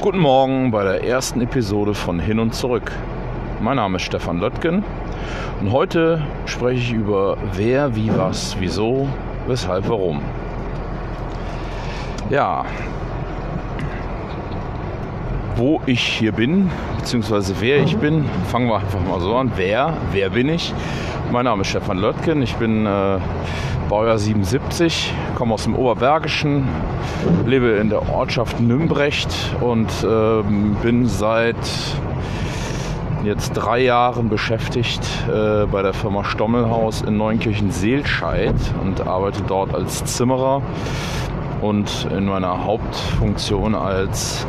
Guten Morgen bei der ersten Episode von Hin und Zurück. Mein Name ist Stefan Löttgen und heute spreche ich über wer, wie, was, wieso, weshalb, warum. Ja, wo ich hier bin, beziehungsweise wer ich bin, fangen wir einfach mal so an. Wer, wer bin ich? Mein Name ist Stefan Löttgen, ich bin äh, Baujahr 77, komme aus dem Oberbergischen, lebe in der Ortschaft Nümbrecht und äh, bin seit jetzt drei Jahren beschäftigt äh, bei der Firma Stommelhaus in Neunkirchen-Seelscheid und arbeite dort als Zimmerer und in meiner Hauptfunktion als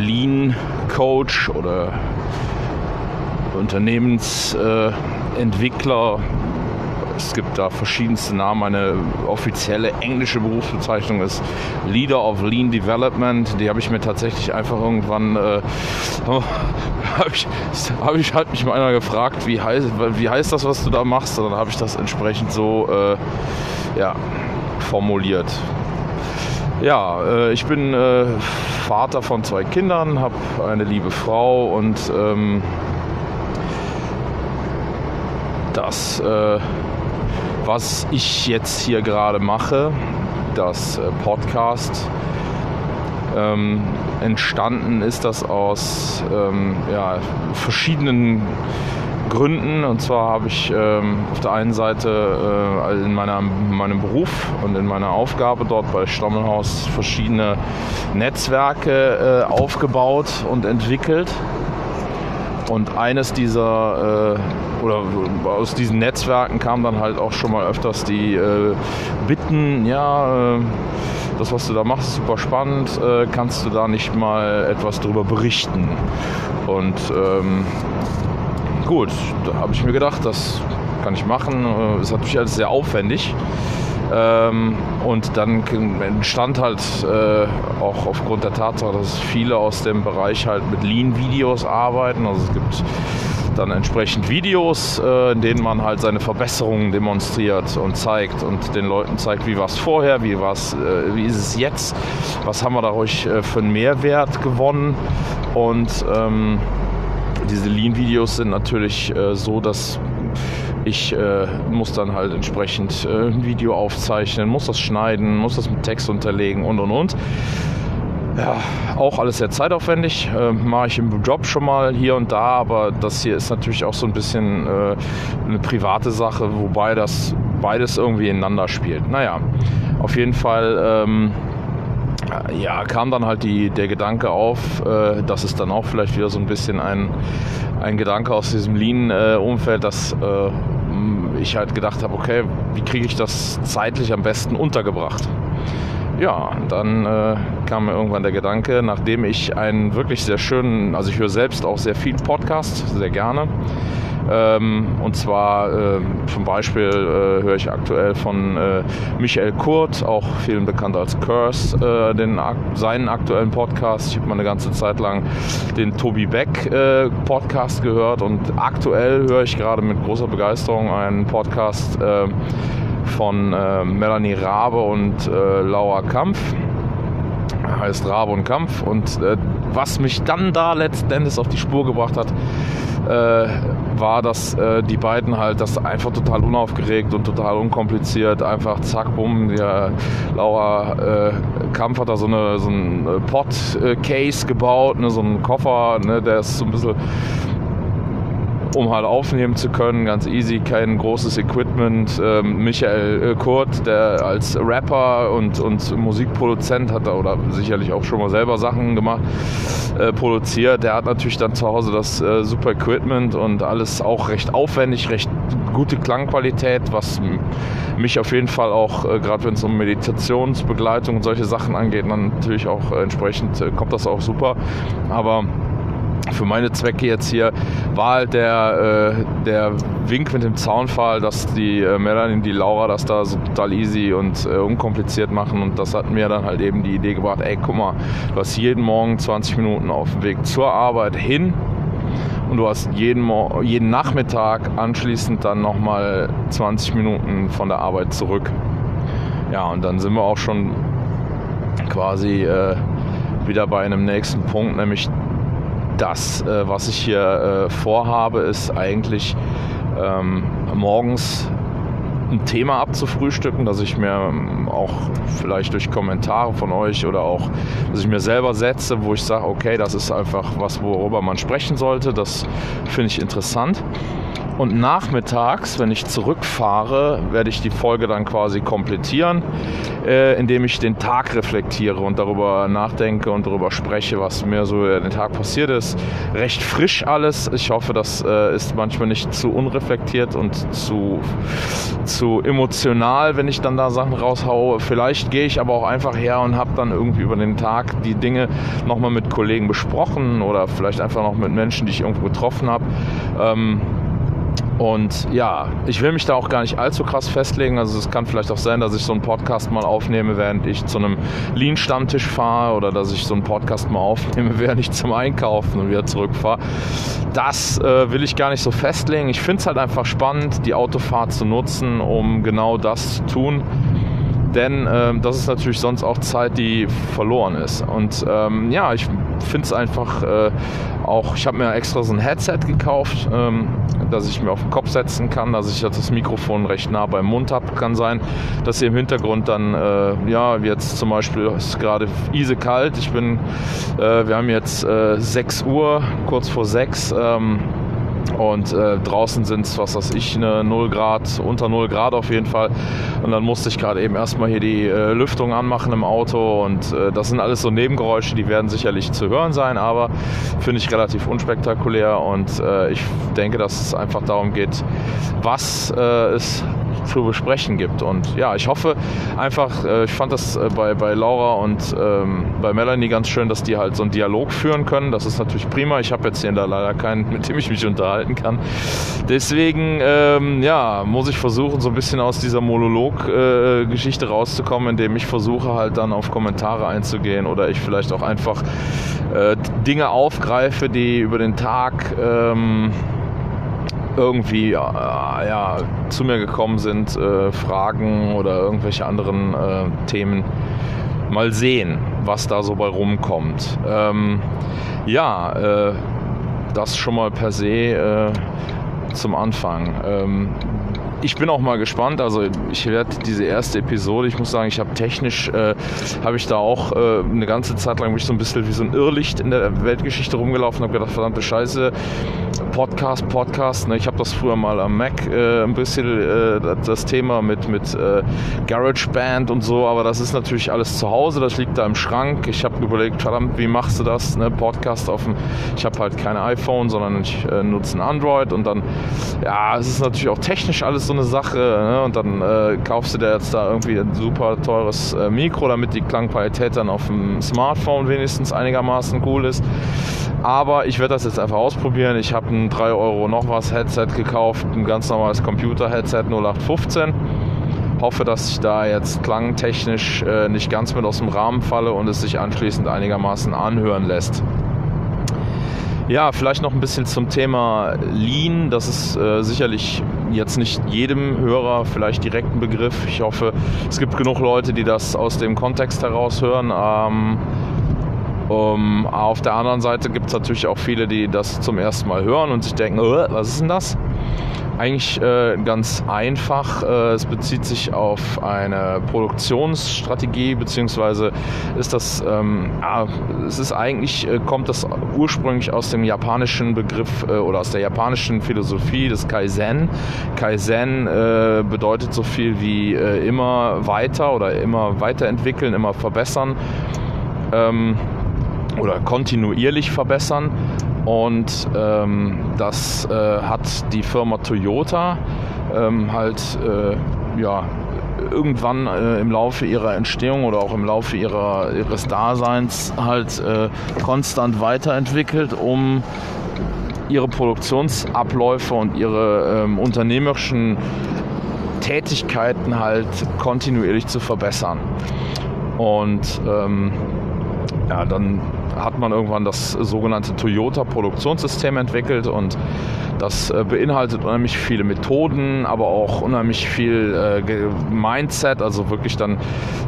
Lean Coach oder Unternehmensentwickler. Es gibt da verschiedenste Namen. Eine offizielle englische Berufsbezeichnung ist Leader of Lean Development. Die habe ich mir tatsächlich einfach irgendwann, äh, habe ich, hab ich halt mich mal einer gefragt, wie heißt, wie heißt das, was du da machst? Und dann habe ich das entsprechend so äh, ja, formuliert. Ja, äh, ich bin äh, Vater von zwei Kindern, habe eine liebe Frau und ähm, das, äh, was ich jetzt hier gerade mache, das äh, Podcast, ähm, entstanden ist das aus ähm, ja, verschiedenen Gründen. Und zwar habe ich ähm, auf der einen Seite äh, in meiner, meinem Beruf und in meiner Aufgabe dort bei Stammelhaus verschiedene Netzwerke äh, aufgebaut und entwickelt. Und eines dieser äh, oder aus diesen Netzwerken kam dann halt auch schon mal öfters die äh, Bitten, ja, äh, das, was du da machst, ist super spannend, äh, kannst du da nicht mal etwas darüber berichten? Und ähm, gut, da habe ich mir gedacht, das kann ich machen. Es ist natürlich alles sehr aufwendig. Ähm, und dann entstand halt äh, auch aufgrund der Tatsache, dass viele aus dem Bereich halt mit Lean-Videos arbeiten. Also es gibt dann entsprechend Videos, äh, in denen man halt seine Verbesserungen demonstriert und zeigt und den Leuten zeigt, wie war es vorher, wie, war's, äh, wie ist es jetzt, was haben wir dadurch äh, für einen Mehrwert gewonnen und ähm, diese Lean-Videos sind natürlich äh, so, dass ich äh, muss dann halt entsprechend äh, ein Video aufzeichnen, muss das schneiden, muss das mit Text unterlegen und und und. Ja, auch alles sehr zeitaufwendig. Äh, Mache ich im Job schon mal hier und da, aber das hier ist natürlich auch so ein bisschen äh, eine private Sache, wobei das beides irgendwie ineinander spielt. Naja, auf jeden Fall. Ähm, ja, kam dann halt die, der Gedanke auf, äh, das ist dann auch vielleicht wieder so ein bisschen ein, ein Gedanke aus diesem Lean-Umfeld, dass äh, ich halt gedacht habe, okay, wie kriege ich das zeitlich am besten untergebracht? Ja, dann äh, kam mir irgendwann der Gedanke, nachdem ich einen wirklich sehr schönen, also ich höre selbst auch sehr viel Podcast, sehr gerne, ähm, und zwar äh, zum Beispiel äh, höre ich aktuell von äh, Michael Kurt, auch vielen bekannt als Curse, äh, den, seinen aktuellen Podcast. Ich habe mal eine ganze Zeit lang den Tobi Beck äh, Podcast gehört und aktuell höre ich gerade mit großer Begeisterung einen Podcast äh, von Melanie Rabe und Laura Kampf heißt Rabe und Kampf. Und äh, was mich dann da letzten Endes auf die Spur gebracht hat, äh, war, dass äh, die beiden halt das einfach total unaufgeregt und total unkompliziert, einfach zack, bumm, der Laura äh, Kampf hat da so, eine, so ein äh, Pot-Case gebaut, ne, so einen Koffer, ne, der ist so ein bisschen um halt aufnehmen zu können, ganz easy, kein großes Equipment. Ähm, Michael äh, Kurt, der als Rapper und, und Musikproduzent hat oder sicherlich auch schon mal selber Sachen gemacht, äh, produziert, der hat natürlich dann zu Hause das äh, super Equipment und alles auch recht aufwendig, recht gute Klangqualität, was mich auf jeden Fall auch, äh, gerade wenn es um Meditationsbegleitung und solche Sachen angeht, dann natürlich auch äh, entsprechend äh, kommt das auch super. Aber für meine Zwecke jetzt hier war halt der, äh, der Wink mit dem Zaunfall, dass die äh, Melanie, die Laura das da so total easy und äh, unkompliziert machen und das hat mir dann halt eben die Idee gebracht, ey guck mal, du hast jeden Morgen 20 Minuten auf dem Weg zur Arbeit hin und du hast jeden, jeden Nachmittag anschließend dann nochmal 20 Minuten von der Arbeit zurück. Ja, und dann sind wir auch schon quasi äh, wieder bei einem nächsten Punkt, nämlich das, äh, was ich hier äh, vorhabe, ist eigentlich ähm, morgens ein Thema abzufrühstücken, dass ich mir ähm, auch vielleicht durch Kommentare von euch oder auch, dass ich mir selber setze, wo ich sage, okay, das ist einfach was, worüber man sprechen sollte. Das finde ich interessant. Und nachmittags, wenn ich zurückfahre, werde ich die Folge dann quasi komplettieren, äh, indem ich den Tag reflektiere und darüber nachdenke und darüber spreche, was mir so den Tag passiert ist. Recht frisch alles. Ich hoffe, das äh, ist manchmal nicht zu unreflektiert und zu, zu emotional, wenn ich dann da Sachen raushaue. Vielleicht gehe ich aber auch einfach her und habe dann irgendwie über den Tag die Dinge nochmal mit Kollegen besprochen oder vielleicht einfach noch mit Menschen, die ich irgendwo getroffen habe. Ähm, und ja, ich will mich da auch gar nicht allzu krass festlegen. Also es kann vielleicht auch sein, dass ich so einen Podcast mal aufnehme, während ich zu einem Lean-Stammtisch fahre oder dass ich so einen Podcast mal aufnehme, während ich zum Einkaufen und wieder zurückfahre. Das äh, will ich gar nicht so festlegen. Ich finde es halt einfach spannend, die Autofahrt zu nutzen, um genau das zu tun denn ähm, das ist natürlich sonst auch Zeit, die verloren ist. Und ähm, ja, ich finde es einfach äh, auch, ich habe mir extra so ein Headset gekauft, ähm, dass ich mir auf den Kopf setzen kann, dass ich das Mikrofon recht nah beim Mund habe. Kann sein, dass ihr im Hintergrund dann, äh, ja, jetzt zum Beispiel ist gerade easy kalt. Ich bin, äh, wir haben jetzt äh, 6 Uhr, kurz vor 6. Ähm, und äh, draußen sind es, was weiß ich, eine 0 Grad, unter 0 Grad auf jeden Fall. Und dann musste ich gerade eben erstmal hier die äh, Lüftung anmachen im Auto. Und äh, das sind alles so Nebengeräusche, die werden sicherlich zu hören sein, aber finde ich relativ unspektakulär. Und äh, ich denke, dass es einfach darum geht, was äh, es zu besprechen gibt. Und ja, ich hoffe einfach, äh, ich fand das bei, bei Laura und ähm, bei Melanie ganz schön, dass die halt so einen Dialog führen können. Das ist natürlich prima. Ich habe jetzt hier leider keinen, mit dem ich mich unterhalte halten kann. Deswegen ähm, ja, muss ich versuchen, so ein bisschen aus dieser Monolog-Geschichte äh, rauszukommen, indem ich versuche halt dann auf Kommentare einzugehen oder ich vielleicht auch einfach äh, Dinge aufgreife, die über den Tag ähm, irgendwie äh, ja, zu mir gekommen sind, äh, Fragen oder irgendwelche anderen äh, Themen. Mal sehen, was da so bei rumkommt. Ähm, ja, äh, das schon mal per se äh, zum Anfang. Ähm, ich bin auch mal gespannt. Also ich werde diese erste Episode, ich muss sagen, ich habe technisch, äh, habe ich da auch äh, eine ganze Zeit lang mich so ein bisschen wie so ein Irrlicht in der Weltgeschichte rumgelaufen, habe gedacht, verdammte Scheiße, Podcast, Podcast. Ne? Ich habe das früher mal am Mac äh, ein bisschen äh, das Thema mit, mit äh, GarageBand und so, aber das ist natürlich alles zu Hause, das liegt da im Schrank. Ich habe überlegt, verdammt, wie machst du das? Ne? Podcast auf dem, ich habe halt keine iPhone, sondern ich äh, nutze ein Android und dann, ja, es ist natürlich auch technisch alles so eine Sache. Ne? Und dann äh, kaufst du dir jetzt da irgendwie ein super teures äh, Mikro, damit die Klangqualität dann auf dem Smartphone wenigstens einigermaßen cool ist. Aber ich werde das jetzt einfach ausprobieren. Ich habe ein 3 Euro noch was Headset gekauft, ein ganz normales Computer-Headset 0815 hoffe, dass ich da jetzt klangtechnisch äh, nicht ganz mit aus dem Rahmen falle und es sich anschließend einigermaßen anhören lässt. Ja, vielleicht noch ein bisschen zum Thema Lean. Das ist äh, sicherlich jetzt nicht jedem Hörer vielleicht direkt ein Begriff. Ich hoffe, es gibt genug Leute, die das aus dem Kontext heraus hören. Ähm, um, auf der anderen Seite gibt es natürlich auch viele, die das zum ersten Mal hören und sich denken, oh, was ist denn das? Eigentlich äh, ganz einfach. Äh, es bezieht sich auf eine Produktionsstrategie, beziehungsweise ist das, ähm, ja, es ist eigentlich, äh, kommt das ursprünglich aus dem japanischen Begriff äh, oder aus der japanischen Philosophie des Kaizen. Kaizen äh, bedeutet so viel wie äh, immer weiter oder immer weiterentwickeln, immer verbessern. Ähm, oder kontinuierlich verbessern. Und ähm, das äh, hat die Firma Toyota ähm, halt äh, ja, irgendwann äh, im Laufe ihrer Entstehung oder auch im Laufe ihrer, ihres Daseins halt äh, konstant weiterentwickelt, um ihre Produktionsabläufe und ihre ähm, unternehmerischen Tätigkeiten halt kontinuierlich zu verbessern. Und ähm, ja, dann hat man irgendwann das sogenannte Toyota Produktionssystem entwickelt und das äh, beinhaltet unheimlich viele Methoden, aber auch unheimlich viel äh, Mindset, also wirklich dann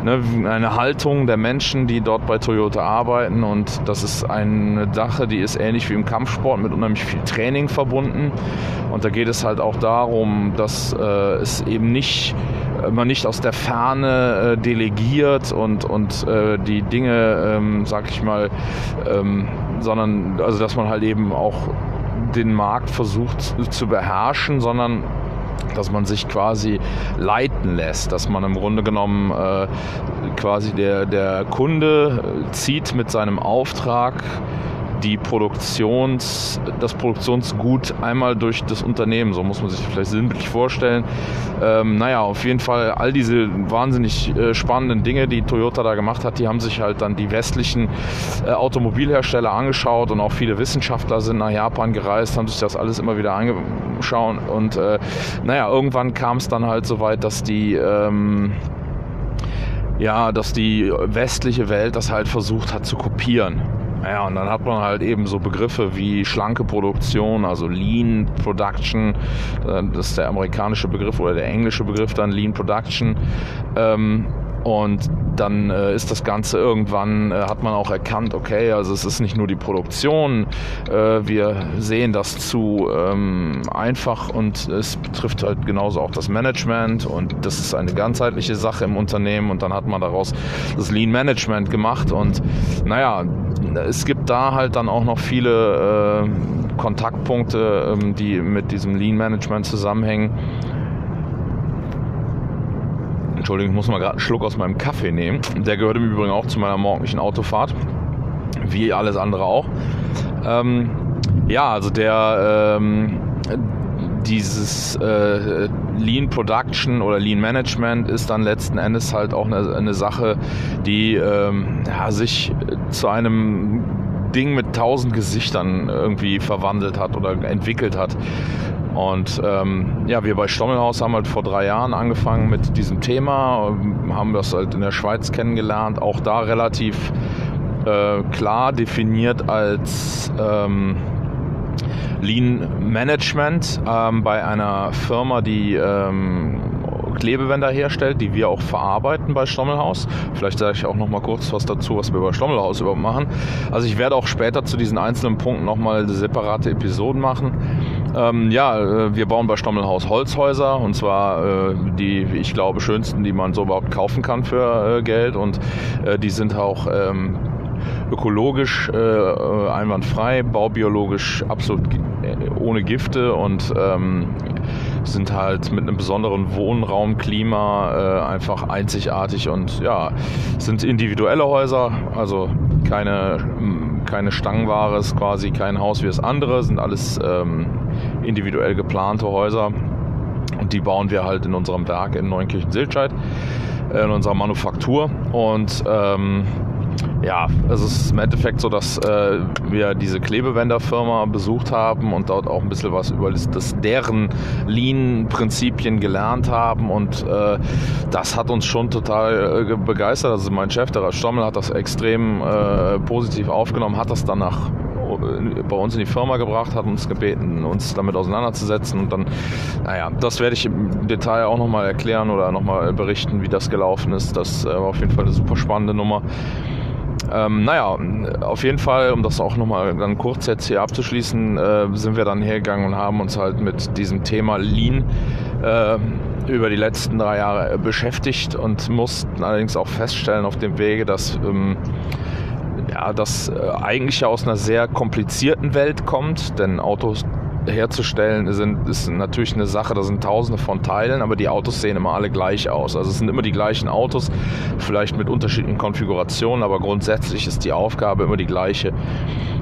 ne, eine Haltung der Menschen, die dort bei Toyota arbeiten. Und das ist eine Sache, die ist ähnlich wie im Kampfsport mit unheimlich viel Training verbunden. Und da geht es halt auch darum, dass äh, es eben nicht man nicht aus der Ferne delegiert und, und die Dinge, ähm, sag ich mal, ähm, sondern also dass man halt eben auch den Markt versucht zu beherrschen, sondern dass man sich quasi leiten lässt, dass man im Grunde genommen äh, quasi der, der Kunde zieht mit seinem Auftrag die Produktions, das Produktionsgut einmal durch das Unternehmen. So muss man sich vielleicht sinnbildlich vorstellen. Ähm, naja, auf jeden Fall all diese wahnsinnig äh, spannenden Dinge, die Toyota da gemacht hat, die haben sich halt dann die westlichen äh, Automobilhersteller angeschaut und auch viele Wissenschaftler sind nach Japan gereist, haben sich das alles immer wieder angeschaut und äh, naja, irgendwann kam es dann halt so weit, dass die ähm, ja, dass die westliche Welt das halt versucht hat zu kopieren. Ja, und dann hat man halt eben so Begriffe wie schlanke Produktion, also Lean Production, äh, das ist der amerikanische Begriff oder der englische Begriff dann Lean Production. Ähm, und dann äh, ist das Ganze irgendwann, äh, hat man auch erkannt, okay, also es ist nicht nur die Produktion, äh, wir sehen das zu ähm, einfach und es betrifft halt genauso auch das Management und das ist eine ganzheitliche Sache im Unternehmen und dann hat man daraus das Lean Management gemacht und naja, es gibt da halt dann auch noch viele äh, Kontaktpunkte, ähm, die mit diesem Lean Management zusammenhängen Entschuldigung, ich muss mal gerade einen Schluck aus meinem Kaffee nehmen. Der gehört im Übrigen auch zu meiner morgendlichen Autofahrt. Wie alles andere auch. Ähm, ja, also der ähm, dieses äh, Lean Production oder Lean Management ist dann letzten Endes halt auch eine, eine Sache, die ähm, ja, sich zu einem Ding mit tausend Gesichtern irgendwie verwandelt hat oder entwickelt hat. Und ähm, ja, wir bei Stommelhaus haben halt vor drei Jahren angefangen mit diesem Thema, haben das halt in der Schweiz kennengelernt, auch da relativ äh, klar definiert als ähm, Lean Management ähm, bei einer Firma, die ähm, Klebewände herstellt, die wir auch verarbeiten bei Stommelhaus. Vielleicht sage ich auch noch mal kurz was dazu, was wir bei Stommelhaus überhaupt machen. Also ich werde auch später zu diesen einzelnen Punkten noch mal separate Episoden machen. Ähm, ja, äh, wir bauen bei Stommelhaus Holzhäuser und zwar äh, die, ich glaube, schönsten, die man so überhaupt kaufen kann für äh, Geld und äh, die sind auch ähm, ökologisch äh, einwandfrei, baubiologisch absolut ohne Gifte und ähm, sind halt mit einem besonderen Wohnraumklima äh, einfach einzigartig und ja, sind individuelle Häuser, also keine, keine Stangenware, ist quasi kein Haus wie das andere, sind alles ähm, individuell geplante Häuser. Und die bauen wir halt in unserem Werk in Neunkirchen-Siltscheid, in unserer Manufaktur. Und ähm, ja, es ist im Endeffekt so, dass äh, wir diese Klebewänderfirma besucht haben und dort auch ein bisschen was über das, das deren Lean-Prinzipien gelernt haben und äh, das hat uns schon total äh, begeistert. Also mein Chef, der Ralf Stommel, hat das extrem äh, positiv aufgenommen, hat das danach äh, bei uns in die Firma gebracht, hat uns gebeten, uns damit auseinanderzusetzen und dann, naja, das werde ich im Detail auch nochmal erklären oder nochmal berichten, wie das gelaufen ist. Das äh, war auf jeden Fall eine super spannende Nummer. Ähm, naja, auf jeden Fall, um das auch nochmal dann kurz jetzt hier abzuschließen, äh, sind wir dann hergegangen und haben uns halt mit diesem Thema Lean äh, über die letzten drei Jahre beschäftigt und mussten allerdings auch feststellen auf dem Wege, dass ähm, ja, das äh, eigentlich ja aus einer sehr komplizierten Welt kommt, denn Autos herzustellen sind, ist natürlich eine Sache, da sind tausende von Teilen, aber die Autos sehen immer alle gleich aus. Also es sind immer die gleichen Autos, vielleicht mit unterschiedlichen Konfigurationen, aber grundsätzlich ist die Aufgabe immer die gleiche.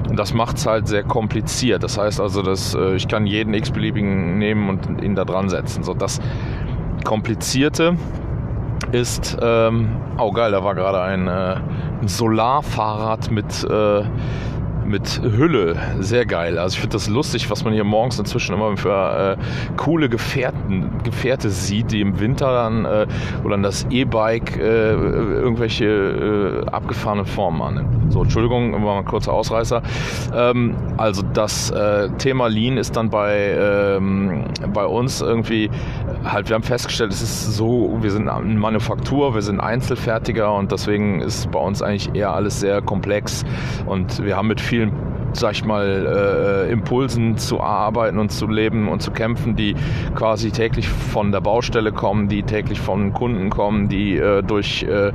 Und das macht es halt sehr kompliziert. Das heißt also, dass äh, ich kann jeden x-beliebigen nehmen und ihn da dran setzen. So das Komplizierte ist, ähm, oh geil, da war gerade ein, äh, ein Solarfahrrad mit äh, mit Hülle. Sehr geil. Also ich finde das lustig, was man hier morgens inzwischen immer für äh, coole Gefährten, Gefährte sieht, die im Winter dann äh, oder das E-Bike äh, irgendwelche äh, abgefahrenen Formen annehmen. So, Entschuldigung, war mal ein kurzer Ausreißer. Ähm, also das äh, Thema Lean ist dann bei, ähm, bei uns irgendwie halt, wir haben festgestellt, es ist so, wir sind eine Manufaktur, wir sind Einzelfertiger und deswegen ist bei uns eigentlich eher alles sehr komplex und wir haben mit vielen soon. Sag ich mal, äh, Impulsen zu arbeiten und zu leben und zu kämpfen, die quasi täglich von der Baustelle kommen, die täglich von Kunden kommen, die äh, durch äh,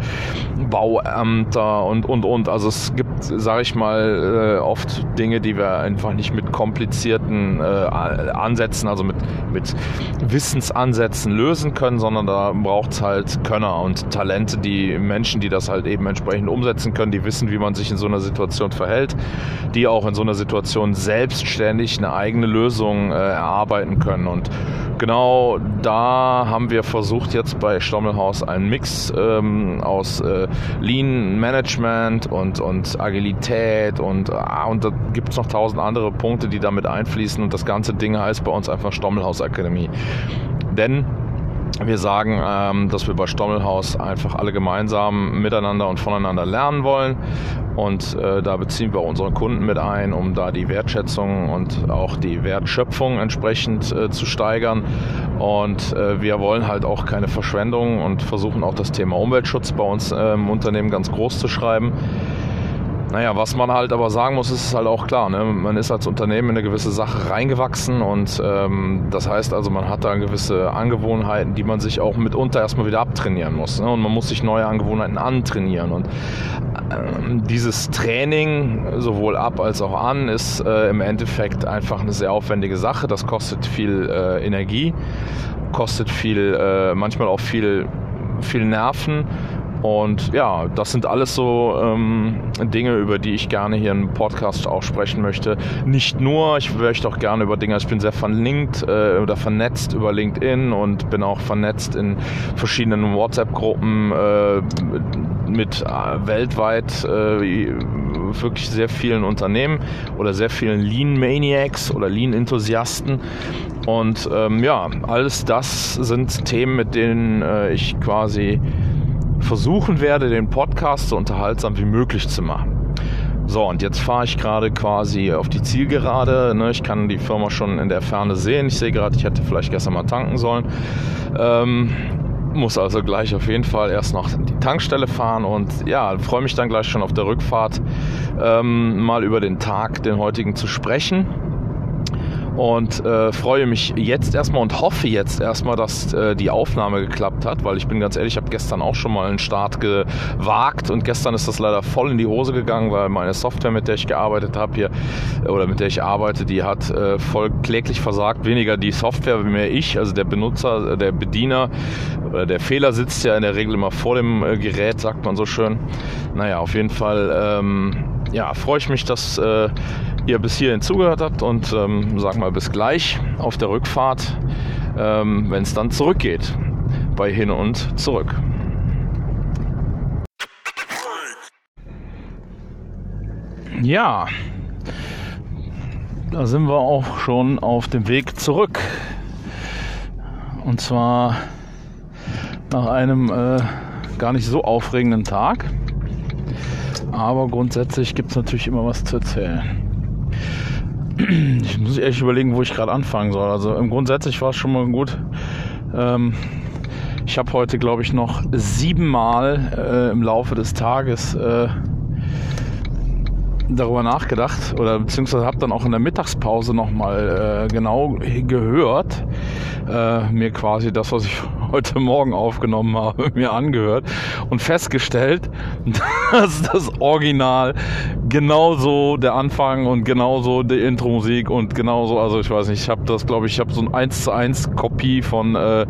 Bauämter und, und, und. Also es gibt, sage ich mal, äh, oft Dinge, die wir einfach nicht mit komplizierten äh, Ansätzen, also mit, mit Wissensansätzen lösen können, sondern da braucht es halt Könner und Talente, die Menschen, die das halt eben entsprechend umsetzen können, die wissen, wie man sich in so einer Situation verhält, die auch in so einer Situation selbstständig eine eigene Lösung äh, erarbeiten können. Und genau da haben wir versucht, jetzt bei Stommelhaus einen Mix ähm, aus äh, Lean Management und, und Agilität und, ah, und da gibt es noch tausend andere Punkte, die damit einfließen. Und das ganze Ding heißt bei uns einfach Stommelhaus Akademie. Denn wir sagen, ähm, dass wir bei Stommelhaus einfach alle gemeinsam miteinander und voneinander lernen wollen. Und äh, da beziehen wir unsere Kunden mit ein, um da die Wertschätzung und auch die Wertschöpfung entsprechend äh, zu steigern. Und äh, wir wollen halt auch keine Verschwendung und versuchen auch das Thema Umweltschutz bei uns im Unternehmen ganz groß zu schreiben. Naja, was man halt aber sagen muss, ist halt auch klar. Ne? Man ist als Unternehmen in eine gewisse Sache reingewachsen und ähm, das heißt also, man hat da gewisse Angewohnheiten, die man sich auch mitunter erstmal wieder abtrainieren muss. Ne? Und man muss sich neue Angewohnheiten antrainieren. Und ähm, dieses Training sowohl ab als auch an ist äh, im Endeffekt einfach eine sehr aufwendige Sache. Das kostet viel äh, Energie, kostet viel, äh, manchmal auch viel, viel Nerven und ja, das sind alles so ähm, Dinge, über die ich gerne hier im Podcast auch sprechen möchte. Nicht nur, ich möchte auch gerne über Dinge, ich bin sehr verlinkt äh, oder vernetzt über LinkedIn und bin auch vernetzt in verschiedenen WhatsApp-Gruppen äh, mit äh, weltweit äh, wirklich sehr vielen Unternehmen oder sehr vielen Lean Maniacs oder Lean Enthusiasten. Und ähm, ja, alles das sind Themen, mit denen äh, ich quasi versuchen werde, den Podcast so unterhaltsam wie möglich zu machen. So, und jetzt fahre ich gerade quasi auf die Zielgerade. Ne? Ich kann die Firma schon in der Ferne sehen. Ich sehe gerade, ich hätte vielleicht gestern mal tanken sollen. Ähm, muss also gleich auf jeden Fall erst noch die Tankstelle fahren und ja, freue mich dann gleich schon auf der Rückfahrt ähm, mal über den Tag, den heutigen zu sprechen und äh, freue mich jetzt erstmal und hoffe jetzt erstmal, dass äh, die Aufnahme geklappt hat, weil ich bin ganz ehrlich, ich habe gestern auch schon mal einen Start gewagt und gestern ist das leider voll in die Hose gegangen, weil meine Software, mit der ich gearbeitet habe hier oder mit der ich arbeite, die hat äh, voll kläglich versagt. Weniger die Software, mehr ich, also der Benutzer, der Bediener, oder der Fehler sitzt ja in der Regel immer vor dem äh, Gerät, sagt man so schön. Naja, auf jeden Fall ähm, ja, freue ich mich, dass äh, ihr bis hierhin zugehört habt und ähm, sag mal bis gleich auf der Rückfahrt, ähm, wenn es dann zurückgeht bei Hin und Zurück. Ja, da sind wir auch schon auf dem Weg zurück. Und zwar nach einem äh, gar nicht so aufregenden Tag. Aber grundsätzlich gibt es natürlich immer was zu erzählen. Ich muss echt überlegen, wo ich gerade anfangen soll. Also im Grundsätzlich war es schon mal gut. Ähm, ich habe heute, glaube ich, noch siebenmal äh, im Laufe des Tages äh, darüber nachgedacht oder beziehungsweise habe dann auch in der Mittagspause nochmal äh, genau gehört, äh, mir quasi das, was ich heute Morgen aufgenommen habe, mir angehört und festgestellt, dass das Original genauso der Anfang und genauso die Intro-Musik und genauso, also ich weiß nicht, ich habe das, glaube ich, ich habe so ein 1 zu 1 Kopie von, äh,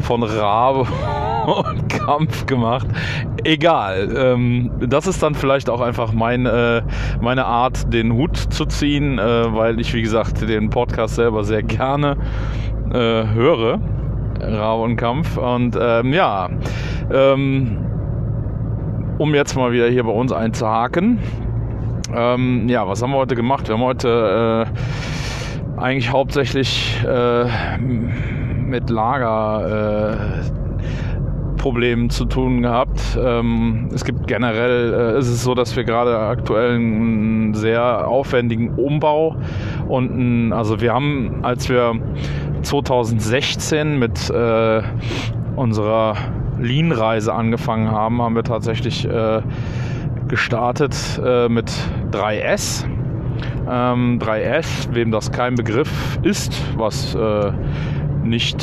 von Rabe und Kampf gemacht. Egal. Ähm, das ist dann vielleicht auch einfach mein, äh, meine Art, den Hut zu ziehen, äh, weil ich, wie gesagt, den Podcast selber sehr gerne äh, höre. Rabe und Kampf. Und ähm, ja, ähm, um jetzt mal wieder hier bei uns einzuhaken. Ähm, ja, was haben wir heute gemacht? Wir haben heute äh, eigentlich hauptsächlich äh, mit Lager äh, zu tun gehabt. Ähm, es gibt generell, äh, ist es so, dass wir gerade aktuell einen sehr aufwendigen Umbau und ein, also wir haben, als wir 2016 mit äh, unserer Lean-Reise angefangen haben, haben wir tatsächlich äh, gestartet äh, mit 3S. Ähm, 3S, wem das kein Begriff ist, was äh, nicht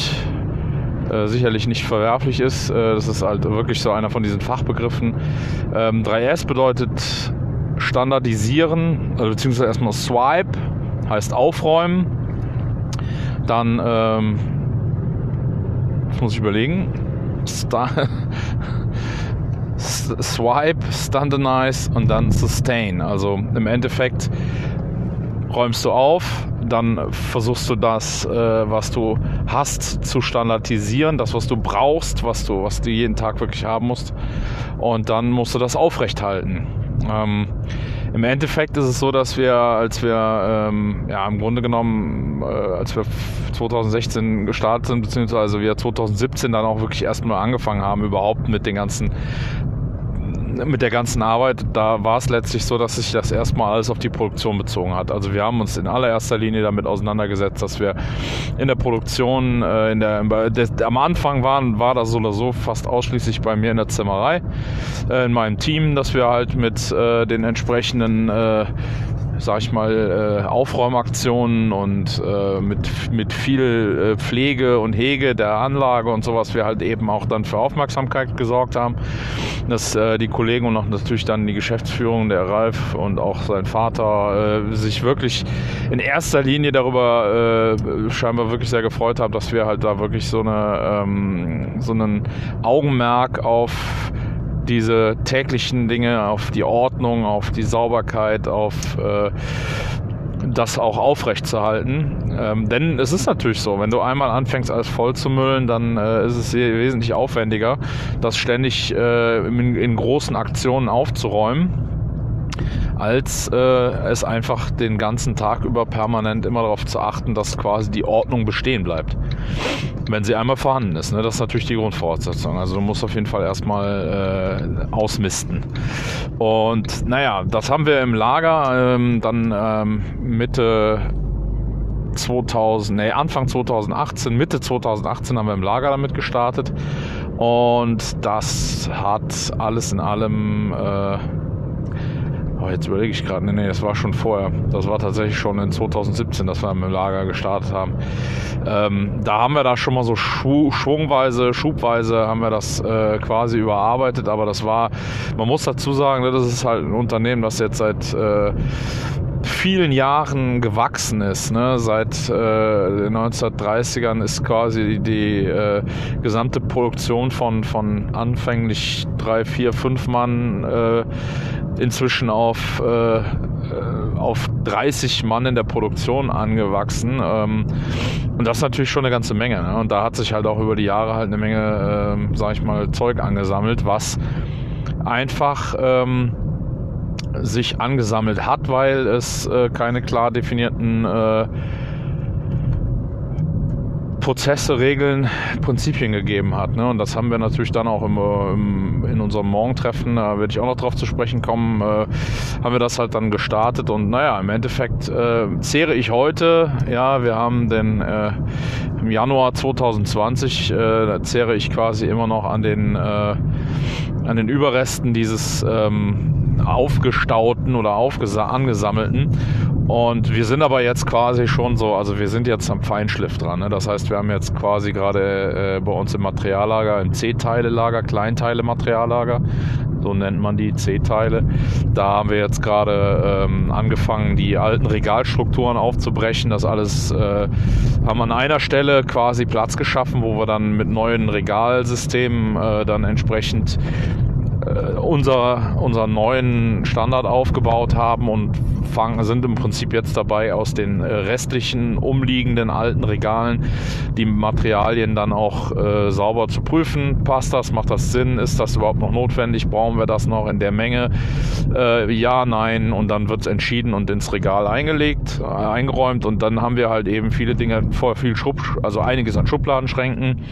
äh, sicherlich nicht verwerflich ist. Äh, das ist halt wirklich so einer von diesen Fachbegriffen. Ähm, 3S bedeutet standardisieren, also beziehungsweise erstmal Swipe, heißt aufräumen. Dann ähm, muss ich überlegen. Star Swipe, Standardize und dann Sustain. Also im Endeffekt räumst du auf, dann versuchst du das, äh, was du hast, zu standardisieren, das, was du brauchst, was du, was du jeden Tag wirklich haben musst. Und dann musst du das aufrechthalten. Ähm, Im Endeffekt ist es so, dass wir, als wir ähm, ja im Grunde genommen, äh, als wir 2016 gestartet sind, beziehungsweise wir 2017 dann auch wirklich erstmal angefangen haben, überhaupt mit den ganzen mit der ganzen Arbeit, da war es letztlich so, dass sich das erstmal alles auf die Produktion bezogen hat. Also wir haben uns in allererster Linie damit auseinandergesetzt, dass wir in der Produktion, äh, in der, der, am Anfang waren, war das so oder so fast ausschließlich bei mir in der Zimmerei, äh, in meinem Team, dass wir halt mit äh, den entsprechenden äh, sag ich mal, äh, Aufräumaktionen und äh, mit, mit viel äh, Pflege und Hege der Anlage und sowas wir halt eben auch dann für Aufmerksamkeit gesorgt haben. Dass äh, die Kollegen und auch natürlich dann die Geschäftsführung, der Ralf und auch sein Vater äh, sich wirklich in erster Linie darüber äh, scheinbar wirklich sehr gefreut haben, dass wir halt da wirklich so eine ähm, so einen Augenmerk auf diese täglichen Dinge, auf die Ordnung, auf die Sauberkeit, auf äh, das auch aufrechtzuerhalten. Ähm, denn es ist natürlich so, wenn du einmal anfängst, alles voll zu müllen, dann äh, ist es wesentlich aufwendiger, das ständig äh, in, in großen Aktionen aufzuräumen als äh, es einfach den ganzen Tag über permanent immer darauf zu achten, dass quasi die Ordnung bestehen bleibt. Wenn sie einmal vorhanden ist. Ne? Das ist natürlich die Grundvoraussetzung. Also du musst auf jeden Fall erstmal äh, ausmisten. Und naja, das haben wir im Lager ähm, dann ähm, Mitte 2000, nee, Anfang 2018, Mitte 2018 haben wir im Lager damit gestartet. Und das hat alles in allem äh, Oh, jetzt überlege ich gerade, nee, nee, das war schon vorher. Das war tatsächlich schon in 2017, dass wir im Lager gestartet haben. Ähm, da haben wir da schon mal so schwungweise, schubweise haben wir das äh, quasi überarbeitet, aber das war, man muss dazu sagen, ne, das ist halt ein Unternehmen, das jetzt seit äh, vielen Jahren gewachsen ist. Ne? Seit äh, den 1930ern ist quasi die äh, gesamte Produktion von, von anfänglich drei, vier, fünf Mann äh, inzwischen auf, äh, auf 30 Mann in der Produktion angewachsen. Ähm, und das ist natürlich schon eine ganze Menge. Ne? Und da hat sich halt auch über die Jahre halt eine Menge, äh, sag ich mal, Zeug angesammelt, was einfach ähm, sich angesammelt hat, weil es äh, keine klar definierten äh, Prozesse, Regeln, Prinzipien gegeben hat. Ne? Und das haben wir natürlich dann auch im, im, in unserem Morgentreffen, da werde ich auch noch drauf zu sprechen kommen, äh, haben wir das halt dann gestartet. Und naja, im Endeffekt äh, zehre ich heute, ja, wir haben den äh, im Januar 2020, äh, zehre ich quasi immer noch an den, äh, an den Überresten dieses ähm, aufgestauten oder angesammelten und wir sind aber jetzt quasi schon so, also wir sind jetzt am Feinschliff dran. Ne? Das heißt, wir haben jetzt quasi gerade äh, bei uns im Materiallager, im C-Teile-Lager, Kleinteile-Materiallager, so nennt man die C-Teile. Da haben wir jetzt gerade ähm, angefangen, die alten Regalstrukturen aufzubrechen. Das alles äh, haben an einer Stelle quasi Platz geschaffen, wo wir dann mit neuen Regalsystemen äh, dann entsprechend unser, unseren neuen Standard aufgebaut haben und fangen, sind im Prinzip jetzt dabei, aus den äh, restlichen umliegenden alten Regalen die Materialien dann auch äh, sauber zu prüfen. Passt das? Macht das Sinn? Ist das überhaupt noch notwendig? Brauchen wir das noch in der Menge? Äh, ja, nein. Und dann wird es entschieden und ins Regal eingelegt, äh, eingeräumt. Und dann haben wir halt eben viele Dinge, vorher viel Schub, also einiges an Schubladenschränken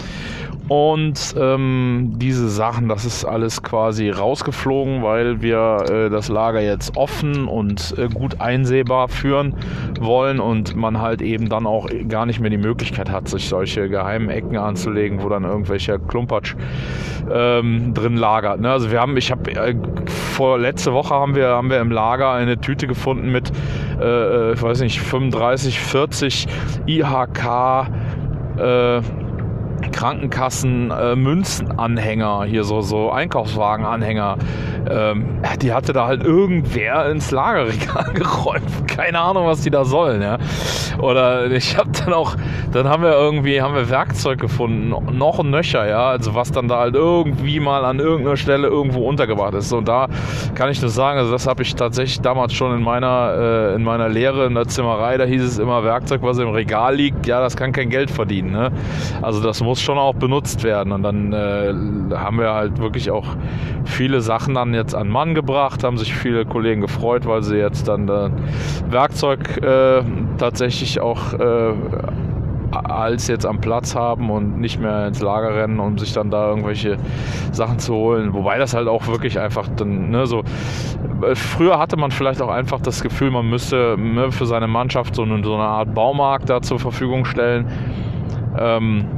und ähm, diese Sachen, das ist alles quasi rausgeflogen, weil wir äh, das Lager jetzt offen und äh, gut einsehbar führen wollen und man halt eben dann auch gar nicht mehr die Möglichkeit hat, sich solche geheimen Ecken anzulegen, wo dann irgendwelcher Klumpatsch ähm, drin lagert. Ne? Also wir haben, ich habe äh, vor letzte Woche haben wir haben wir im Lager eine Tüte gefunden mit, äh, äh ich weiß nicht, 35, 40 IHK äh, Krankenkassen äh, Münzenanhänger, hier so, so Einkaufswagenanhänger, ähm, die hatte da halt irgendwer ins Lagerregal geräumt. Keine Ahnung, was die da sollen, ja. Oder ich habe dann auch, dann haben wir irgendwie, haben wir Werkzeug gefunden, noch ein nöcher, ja, also was dann da halt irgendwie mal an irgendeiner Stelle irgendwo untergebracht ist. Und da kann ich nur sagen, also das habe ich tatsächlich damals schon in meiner, äh, in meiner Lehre in der Zimmerei, da hieß es immer Werkzeug, was im Regal liegt, ja, das kann kein Geld verdienen, ne. Also das muss schon auch benutzt werden. Und dann äh, haben wir halt wirklich auch viele Sachen dann jetzt an Mann gebracht, haben sich viele Kollegen gefreut, weil sie jetzt dann äh, Werkzeug äh, tatsächlich auch äh, als jetzt am Platz haben und nicht mehr ins Lager rennen, um sich dann da irgendwelche Sachen zu holen. Wobei das halt auch wirklich einfach dann, ne, so. Äh, früher hatte man vielleicht auch einfach das Gefühl, man müsste ne, für seine Mannschaft so eine, so eine Art Baumarkt da zur Verfügung stellen. Ähm,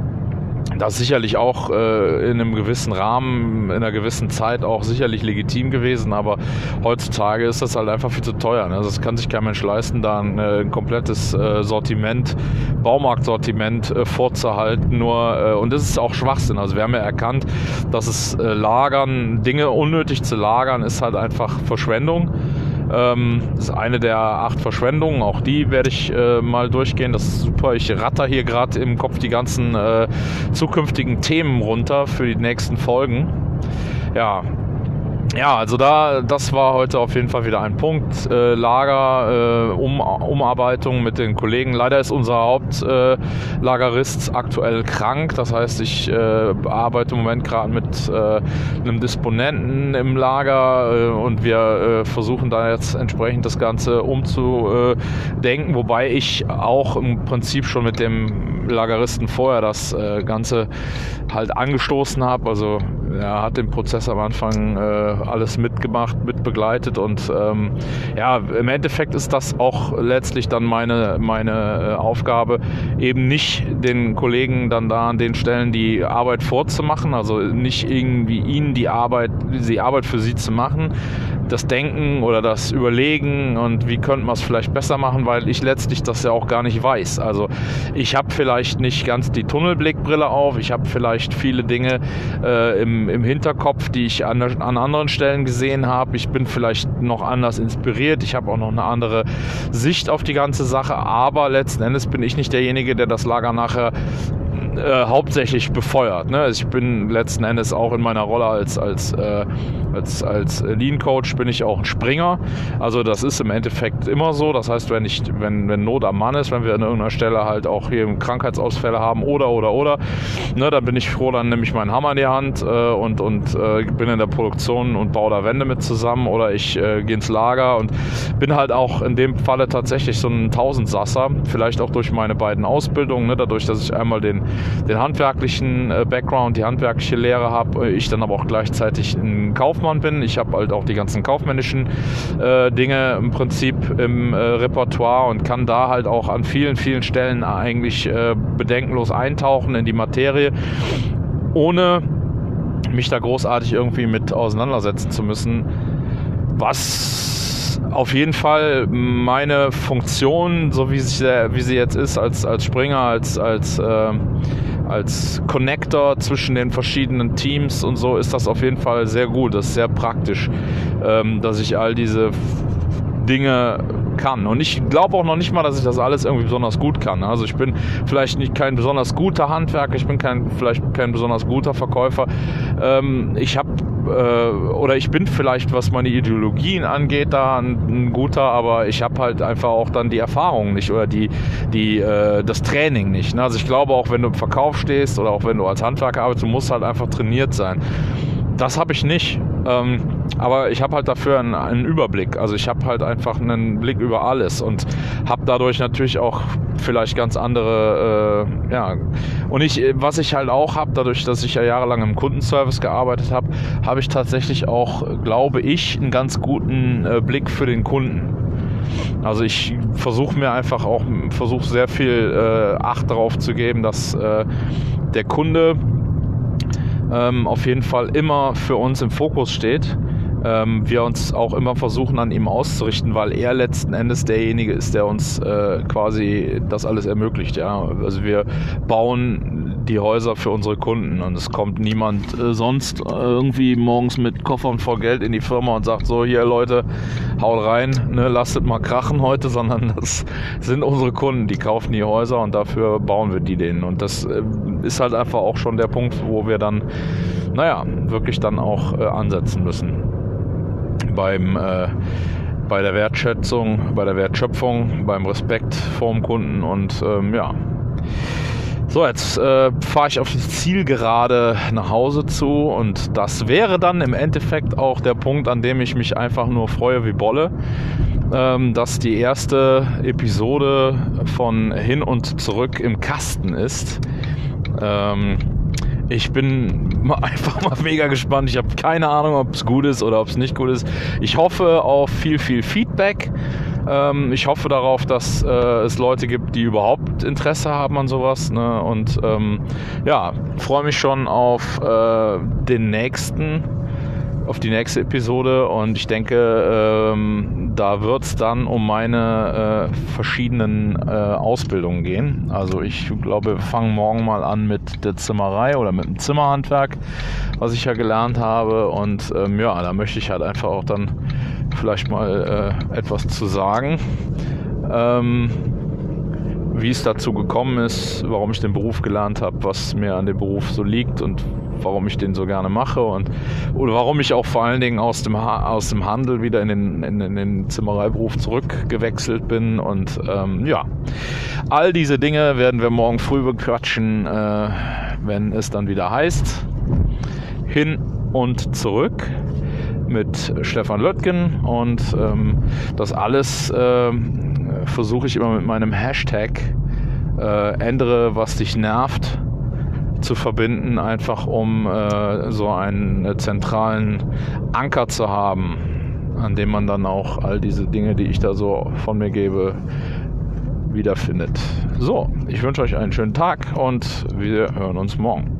das sicherlich auch äh, in einem gewissen Rahmen, in einer gewissen Zeit auch sicherlich legitim gewesen, aber heutzutage ist das halt einfach viel zu teuer. Ne? Das kann sich kein Mensch leisten, da ein, äh, ein komplettes äh, Sortiment, Baumarktsortiment äh, vorzuhalten. Nur äh, und das ist auch Schwachsinn. Also wir haben ja erkannt, dass es äh, Lagern, Dinge unnötig zu lagern, ist halt einfach Verschwendung. Ähm, das ist eine der acht Verschwendungen. Auch die werde ich äh, mal durchgehen. Das ist super. Ich ratter hier gerade im Kopf die ganzen äh, zukünftigen Themen runter für die nächsten Folgen. Ja, ja, also da, das war heute auf jeden Fall wieder ein Punkt. Äh, Lager, äh, um, Umarbeitung mit den Kollegen. Leider ist unser Hauptlagerist äh, aktuell krank. Das heißt, ich äh, arbeite im Moment gerade mit äh, einem Disponenten im Lager äh, und wir äh, versuchen da jetzt entsprechend das Ganze umzudenken, wobei ich auch im Prinzip schon mit dem Lageristen vorher das äh, Ganze halt angestoßen habe. Also er hat den Prozess am Anfang äh, alles mitgemacht, mitbegleitet und ähm, ja, im Endeffekt ist das auch letztlich dann meine, meine äh, Aufgabe, eben nicht den Kollegen dann da an den Stellen die Arbeit vorzumachen, also nicht irgendwie ihnen die Arbeit, die Arbeit für sie zu machen, das Denken oder das Überlegen und wie könnte man es vielleicht besser machen, weil ich letztlich das ja auch gar nicht weiß. Also ich habe vielleicht nicht ganz die Tunnelblickbrille auf, ich habe vielleicht viele Dinge äh, im, im Hinterkopf, die ich an, an anderen Stellen gesehen habe. Ich bin vielleicht noch anders inspiriert, ich habe auch noch eine andere Sicht auf die ganze Sache, aber letzten Endes bin ich nicht derjenige, der das Lager nachher äh, hauptsächlich befeuert. Ne? Also ich bin letzten Endes auch in meiner Rolle als, als, äh, als, als Lean Coach bin ich auch ein Springer. Also das ist im Endeffekt immer so. Das heißt, wenn ich, wenn, wenn Not am Mann ist, wenn wir an irgendeiner Stelle halt auch hier Krankheitsausfälle haben oder oder oder, ne, dann bin ich froh, dann nehme ich meinen Hammer in die Hand äh, und, und äh, bin in der Produktion und baue da Wände mit zusammen oder ich äh, gehe ins Lager und bin halt auch in dem Falle tatsächlich so ein Tausendsasser. Vielleicht auch durch meine beiden Ausbildungen, ne, dadurch, dass ich einmal den den handwerklichen äh, Background, die handwerkliche Lehre habe, äh, ich dann aber auch gleichzeitig ein Kaufmann bin. Ich habe halt auch die ganzen kaufmännischen äh, Dinge im Prinzip im äh, Repertoire und kann da halt auch an vielen, vielen Stellen eigentlich äh, bedenkenlos eintauchen in die Materie, ohne mich da großartig irgendwie mit auseinandersetzen zu müssen. Was auf jeden Fall meine Funktion, so wie sie, wie sie jetzt ist, als, als Springer, als, als äh, als Connector zwischen den verschiedenen Teams und so ist das auf jeden Fall sehr gut. Das ist sehr praktisch, ähm, dass ich all diese Dinge kann. Und ich glaube auch noch nicht mal, dass ich das alles irgendwie besonders gut kann. Also ich bin vielleicht nicht kein besonders guter Handwerker, ich bin kein, vielleicht kein besonders guter Verkäufer. Ähm, ich habe äh, oder ich bin vielleicht, was meine Ideologien angeht, da ein, ein guter, aber ich habe halt einfach auch dann die Erfahrung nicht oder die, die, äh, das Training nicht. Ne? Also ich glaube auch, wenn du im Verkauf stehst oder auch wenn du als Handwerker arbeitest, du musst halt einfach trainiert sein. Das habe ich nicht. Ähm, aber ich habe halt dafür einen, einen, Überblick. Also ich habe halt einfach einen Blick über alles und habe dadurch natürlich auch vielleicht ganz andere, äh, ja. Und ich, was ich halt auch habe, dadurch, dass ich ja jahrelang im Kundenservice gearbeitet habe, habe ich tatsächlich auch, glaube ich, einen ganz guten äh, Blick für den Kunden. Also ich versuche mir einfach auch, versuche sehr viel äh, Acht darauf zu geben, dass äh, der Kunde ähm, auf jeden Fall immer für uns im Fokus steht. Ähm, wir uns auch immer versuchen, an ihm auszurichten, weil er letzten Endes derjenige ist, der uns äh, quasi das alles ermöglicht. Ja? Also wir bauen die Häuser für unsere Kunden und es kommt niemand äh, sonst äh, irgendwie morgens mit Koffern voll Geld in die Firma und sagt so, hier Leute, haut rein, ne, lasst mal krachen heute, sondern das sind unsere Kunden, die kaufen die Häuser und dafür bauen wir die denen und das äh, ist halt einfach auch schon der Punkt, wo wir dann, naja, wirklich dann auch äh, ansetzen müssen beim äh, bei der Wertschätzung, bei der Wertschöpfung, beim Respekt vorm Kunden und ähm, ja, so, jetzt äh, fahre ich auf die Zielgerade nach Hause zu und das wäre dann im Endeffekt auch der Punkt, an dem ich mich einfach nur freue wie Bolle, ähm, dass die erste Episode von Hin und Zurück im Kasten ist. Ähm, ich bin einfach mal mega gespannt. Ich habe keine Ahnung, ob es gut ist oder ob es nicht gut ist. Ich hoffe auf viel, viel Feedback. Ähm, ich hoffe darauf, dass äh, es Leute gibt, die überhaupt Interesse haben an sowas. Ne? Und ähm, ja, freue mich schon auf äh, den nächsten, auf die nächste Episode. Und ich denke, ähm, da wird es dann um meine äh, verschiedenen äh, Ausbildungen gehen. Also ich glaube, wir fangen morgen mal an mit der Zimmerei oder mit dem Zimmerhandwerk, was ich ja gelernt habe. Und ähm, ja, da möchte ich halt einfach auch dann vielleicht mal äh, etwas zu sagen. Ähm, wie es dazu gekommen ist, warum ich den Beruf gelernt habe, was mir an dem Beruf so liegt und warum ich den so gerne mache und oder warum ich auch vor allen Dingen aus dem, ha aus dem Handel wieder in den, in, in den Zimmereiberuf zurückgewechselt bin und ähm, ja, all diese Dinge werden wir morgen früh bequatschen, äh, wenn es dann wieder heißt, hin und zurück mit Stefan Löttgen und ähm, das alles äh, versuche ich immer mit meinem Hashtag äh, ändere, was dich nervt zu verbinden, einfach um äh, so einen äh, zentralen Anker zu haben, an dem man dann auch all diese Dinge, die ich da so von mir gebe, wiederfindet. So, ich wünsche euch einen schönen Tag und wir hören uns morgen.